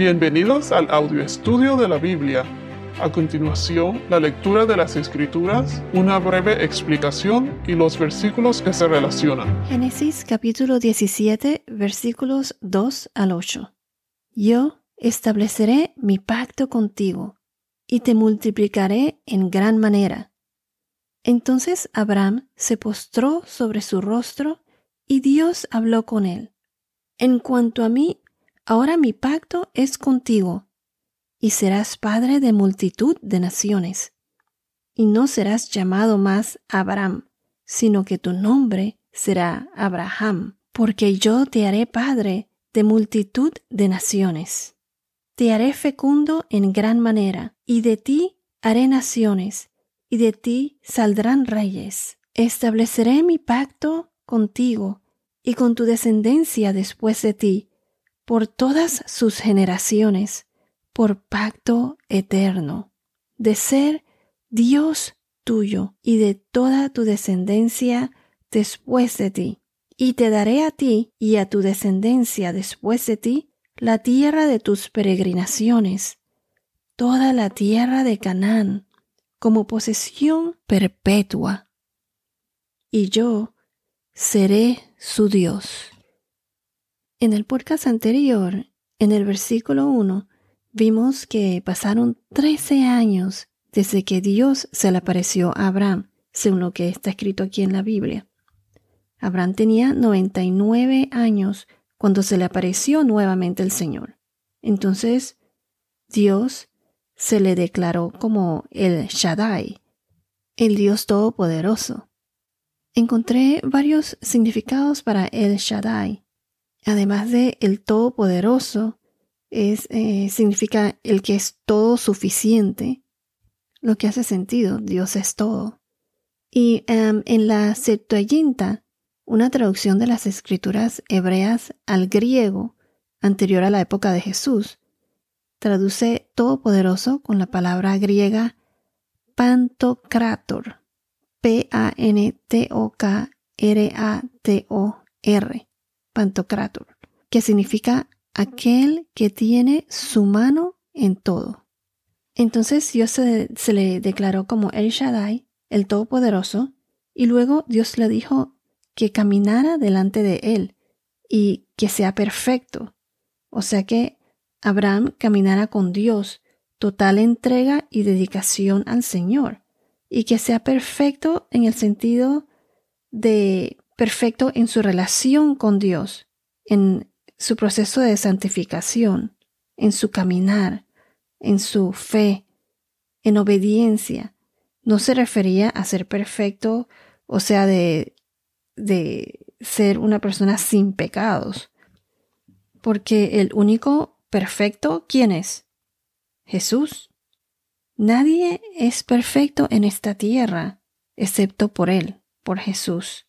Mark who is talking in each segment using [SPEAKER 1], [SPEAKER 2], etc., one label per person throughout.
[SPEAKER 1] Bienvenidos al audio estudio de la Biblia. A continuación, la lectura de las Escrituras, una breve explicación y los versículos que se relacionan.
[SPEAKER 2] Génesis capítulo 17 versículos 2 al 8. Yo estableceré mi pacto contigo y te multiplicaré en gran manera. Entonces Abraham se postró sobre su rostro y Dios habló con él. En cuanto a mí, Ahora mi pacto es contigo, y serás padre de multitud de naciones. Y no serás llamado más Abraham, sino que tu nombre será Abraham, porque yo te haré padre de multitud de naciones. Te haré fecundo en gran manera, y de ti haré naciones, y de ti saldrán reyes. Estableceré mi pacto contigo y con tu descendencia después de ti por todas sus generaciones, por pacto eterno, de ser Dios tuyo y de toda tu descendencia después de ti. Y te daré a ti y a tu descendencia después de ti la tierra de tus peregrinaciones, toda la tierra de Canaán, como posesión perpetua. Y yo seré su Dios. En el podcast anterior, en el versículo 1, vimos que pasaron 13 años desde que Dios se le apareció a Abraham, según lo que está escrito aquí en la Biblia. Abraham tenía 99 años cuando se le apareció nuevamente el Señor. Entonces, Dios se le declaró como el Shaddai, el Dios Todopoderoso. Encontré varios significados para el Shaddai además de el todopoderoso, es, eh, significa el que es todo suficiente, lo que hace sentido, Dios es todo. Y em, en la Septuaginta, una traducción de las escrituras hebreas al griego anterior a la época de Jesús, traduce todopoderoso con la palabra griega pantocrator, P-A-N-T-O-K-R-A-T-O-R Que significa aquel que tiene su mano en todo. Entonces Dios se, le declaró como El Shaddai, el Todopoderoso, y luego Dios le dijo que caminara delante de él y que sea perfecto. O sea que Abraham caminara con Dios, total entrega y dedicación al Señor, y que sea perfecto en el sentido de perfecto en su relación con Dios, en su proceso de santificación, en su caminar, en su fe, en obediencia. No se refería a ser perfecto, o sea, de, de ser una persona sin pecados. Porque el único perfecto, ¿quién es? Jesús. Nadie es perfecto en esta tierra, excepto por Él, por Jesús.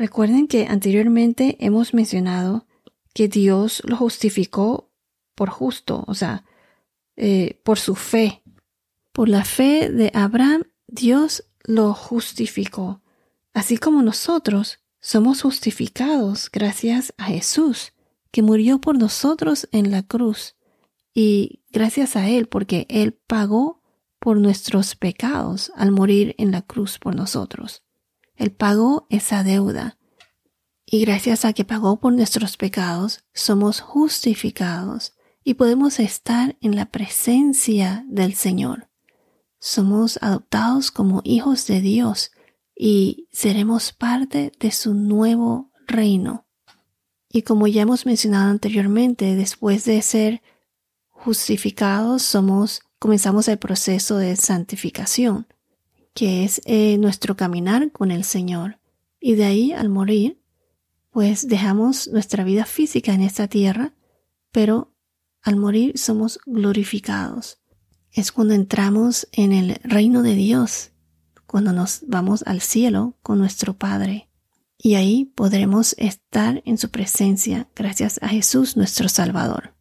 [SPEAKER 2] Recuerden que anteriormente hemos mencionado que Dios lo justificó por justo, o sea, eh, por su fe. Por la fe de Abraham, Dios lo justificó, así como nosotros somos justificados gracias a Jesús, que murió por nosotros en la cruz, y gracias a Él, porque Él pagó por nuestros pecados al morir en la cruz por nosotros. Él pagó esa deuda. Y gracias a que pagó por nuestros pecados, somos justificados y podemos estar en la presencia del Señor. Somos adoptados como hijos de Dios y seremos parte de su nuevo reino. Y como ya hemos mencionado anteriormente, después de ser justificados, somos, comenzamos el proceso de santificación que es eh, nuestro caminar con el Señor. Y de ahí, al morir, pues dejamos nuestra vida física en esta tierra, pero al morir somos glorificados. Es cuando entramos en el reino de Dios, cuando nos vamos al cielo con nuestro Padre. Y ahí podremos estar en su presencia gracias a Jesús nuestro Salvador.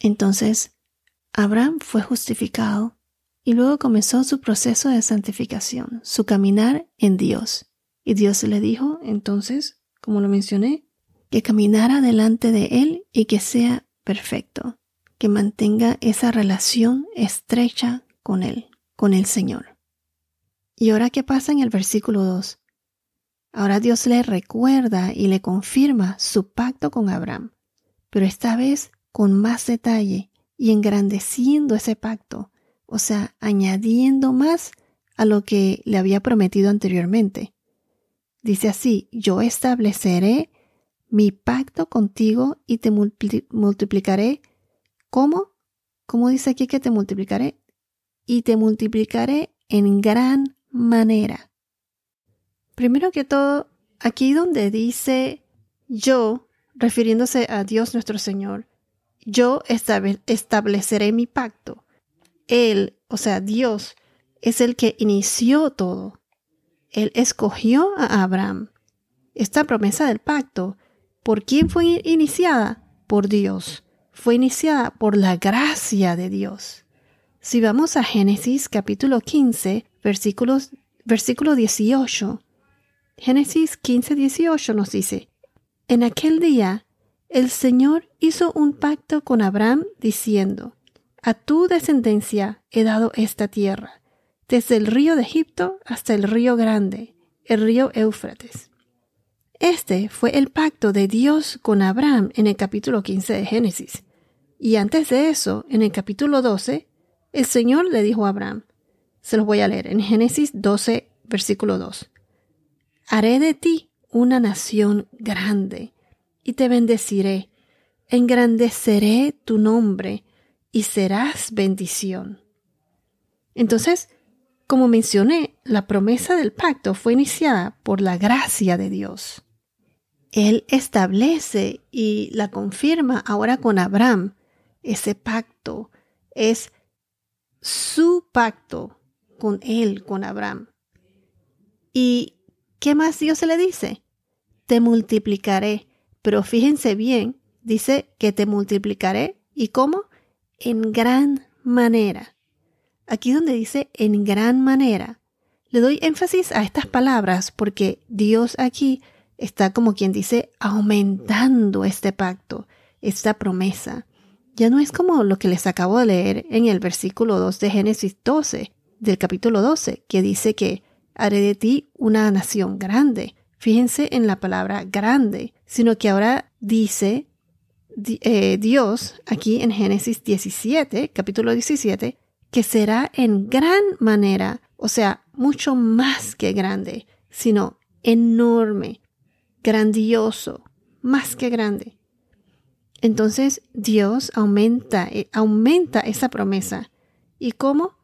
[SPEAKER 2] Entonces, Abraham fue justificado y luego comenzó su proceso de santificación, su caminar en Dios. Y Dios le dijo, entonces, como lo mencioné, que caminara delante de Él y que sea perfecto. que mantenga esa relación estrecha con Él, con el Señor. ¿Y ahora qué pasa en el versículo 2? Ahora Dios le recuerda y le confirma su pacto con Abraham, pero esta vez con más detalle y engrandeciendo ese pacto, o sea, añadiendo más a lo que le había prometido anteriormente. Dice así, yo estableceré mi pacto contigo y te multiplicaré. ¿Cómo? ¿Cómo dice aquí que te multiplicaré? Y te multiplicaré en gran manera. Primero que todo, aquí donde dice yo, refiriéndose a Dios nuestro Señor, yo estableceré mi pacto. Él, o sea, Dios, es el que inició todo. Él escogió a Abraham. Esta promesa del pacto, ¿por quién fue iniciada? Por Dios. Fue iniciada por la gracia de Dios. Si vamos a Génesis capítulo 15, versículos, versículo 18, Génesis 15, 18 nos dice, En aquel día el Señor hizo un pacto con Abraham diciendo, A tu descendencia he dado esta tierra, desde el río de Egipto hasta el río grande, el río Éufrates. Este fue el pacto de Dios con Abraham en el capítulo 15 de Génesis. Y antes de eso, en el capítulo 12, el Señor le dijo a Abraham, se los voy a leer en Génesis 12, versículo 2. Haré de ti una nación grande y te bendeciré, engrandeceré tu nombre y serás bendición. Entonces, como mencioné, la promesa del pacto fue iniciada por la gracia de Dios. Él establece y la confirma ahora con Abraham. Ese pacto es su pacto con él, con Abraham. ¿Y qué más Dios se le dice? Te multiplicaré pero fíjense bien, dice que te multiplicaré. ¿Y cómo? En gran manera. Aquí donde dice en gran manera, le doy énfasis a estas palabras porque Dios aquí está como quien dice aumentando este pacto, esta promesa. Ya no es como lo que les acabo de leer en el versículo 2 de Génesis 12, del capítulo 12, que dice que haré de ti una nación grande. Fíjense en la palabra grande, sino que ahora dice eh, Dios aquí en Génesis 17, capítulo 17, que será en gran manera, o sea, mucho más que grande, sino enorme, grandioso, más que grande. Entonces Dios aumenta, eh, aumenta esa promesa. ¿Y cómo?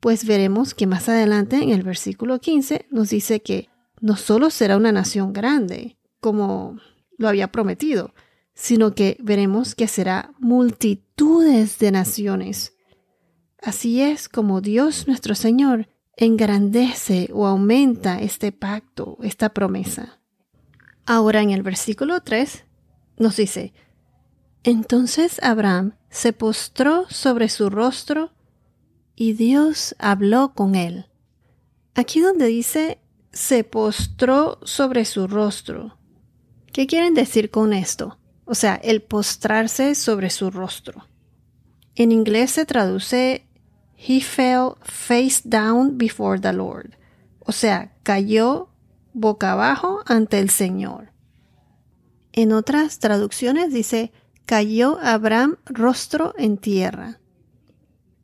[SPEAKER 2] Pues veremos que más adelante en el versículo 15 nos dice que no solo será una nación grande, como lo había prometido, sino que veremos que será multitudes de naciones. Así es como Dios nuestro Señor engrandece o aumenta este pacto, esta promesa. Ahora en el versículo 3 nos dice, entonces Abraham se postró sobre su rostro y Dios habló con él. Aquí donde dice se postró sobre su rostro. ¿Qué quieren decir con esto? O sea, el postrarse sobre su rostro. En inglés se traduce He fell face down before the Lord. O sea, cayó boca abajo ante el Señor. En otras traducciones dice cayó Abraham rostro en tierra.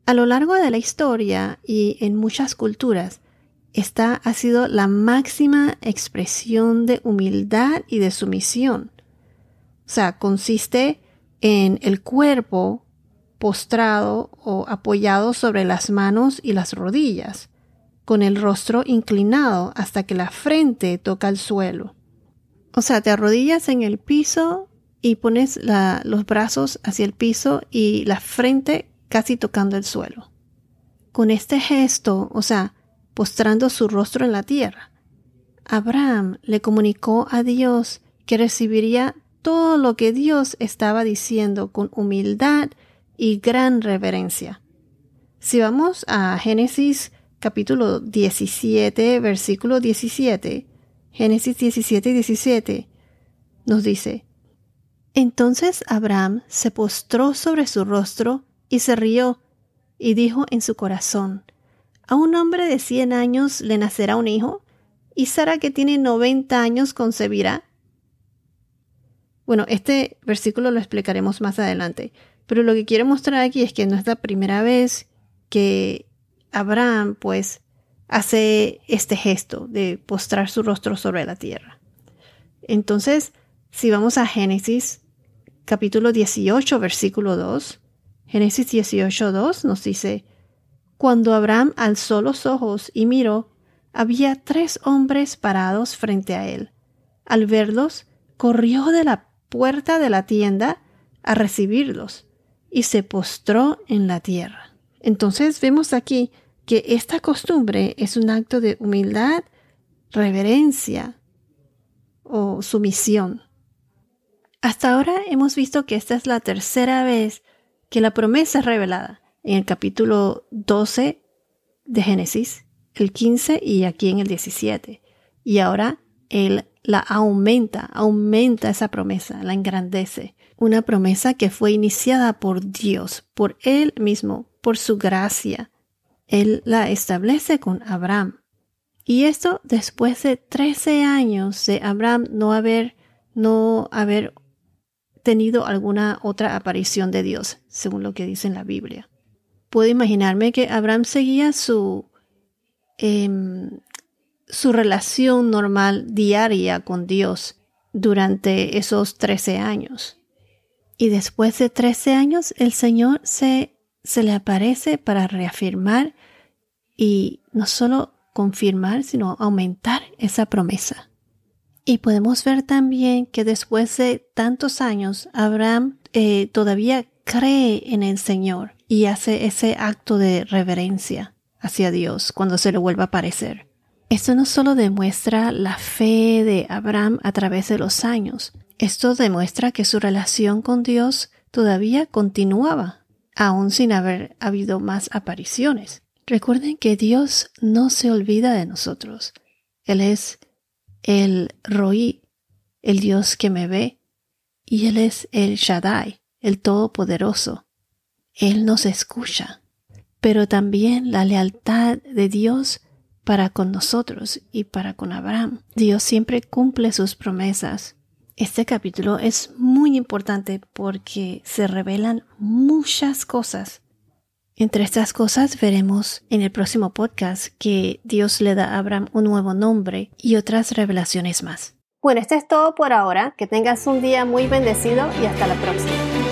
[SPEAKER 2] A lo largo de la historia y en muchas culturas, esta ha sido la máxima expresión de humildad y de sumisión. O sea, consiste en el cuerpo postrado o apoyado sobre las manos y las rodillas, con el rostro inclinado hasta que la frente toca el suelo. O sea, te arrodillas en el piso y pones los brazos hacia el piso y la frente casi tocando el suelo. Con este gesto, o sea, postrando su rostro en la tierra. Abraham le comunicó a Dios que recibiría todo lo que Dios estaba diciendo con humildad y gran reverencia. Si vamos a Génesis capítulo 17, versículo 17, Génesis 17 y 17, nos dice, Entonces Abraham se postró sobre su rostro y se rió, y dijo en su corazón, A un hombre de cien años le nacerá un hijo, y Sara que tiene noventa años concebirá. Bueno, este versículo lo explicaremos más adelante, pero lo que quiero mostrar aquí es que no es la primera vez que Abraham pues hace este gesto de postrar su rostro sobre la tierra. Entonces, si vamos a Génesis capítulo 18, versículo 2, Génesis 18, 2 nos dice, Cuando Abraham alzó los ojos y miró, había tres hombres parados frente a él. Al verlos, corrió de la puerta de la tienda a recibirlos y se postró en la tierra. Entonces vemos aquí que esta costumbre es un acto de humildad, reverencia o sumisión. Hasta ahora hemos visto que esta es la tercera vez que la promesa es revelada en el capítulo 12 de Génesis, el 15 y aquí en el 17. Y ahora él la aumenta, aumenta esa promesa, la engrandece. Una promesa que fue iniciada por Dios, por Él mismo, por su gracia, él la establece con Abraham. Y esto después de 13 años de Abraham no haber, no haber tenido alguna otra aparición de Dios, según lo que dice en la Biblia. Puedo imaginarme que Abraham seguía su, em, su relación normal diaria con Dios durante esos 13 años. Y después de 13 años, el Señor se, se le aparece para reafirmar y no solo confirmar, sino aumentar esa promesa. Y podemos ver también que después de tantos años, Abraham eh, todavía cree en el Señor y hace ese acto de reverencia hacia Dios cuando se le vuelve a aparecer. Esto no solo demuestra la fe de Abraham a través de los años, esto demuestra que su relación con Dios todavía continuaba, aún sin haber habido más apariciones. Recuerden que Dios no se olvida de nosotros. Él es el Roí, el Dios que me ve, y Él es el Shaddai, el Todopoderoso. Él nos escucha, pero también la lealtad de Dios para con nosotros y para con Abraham. Dios siempre cumple sus promesas. Este capítulo es muy importante porque se revelan muchas cosas entre estas cosas veremos en el próximo podcast que Dios le da a Abraham un nuevo nombre y otras revelaciones más. Bueno, esto es todo por ahora. Que tengas un día muy bendecido y hasta la próxima.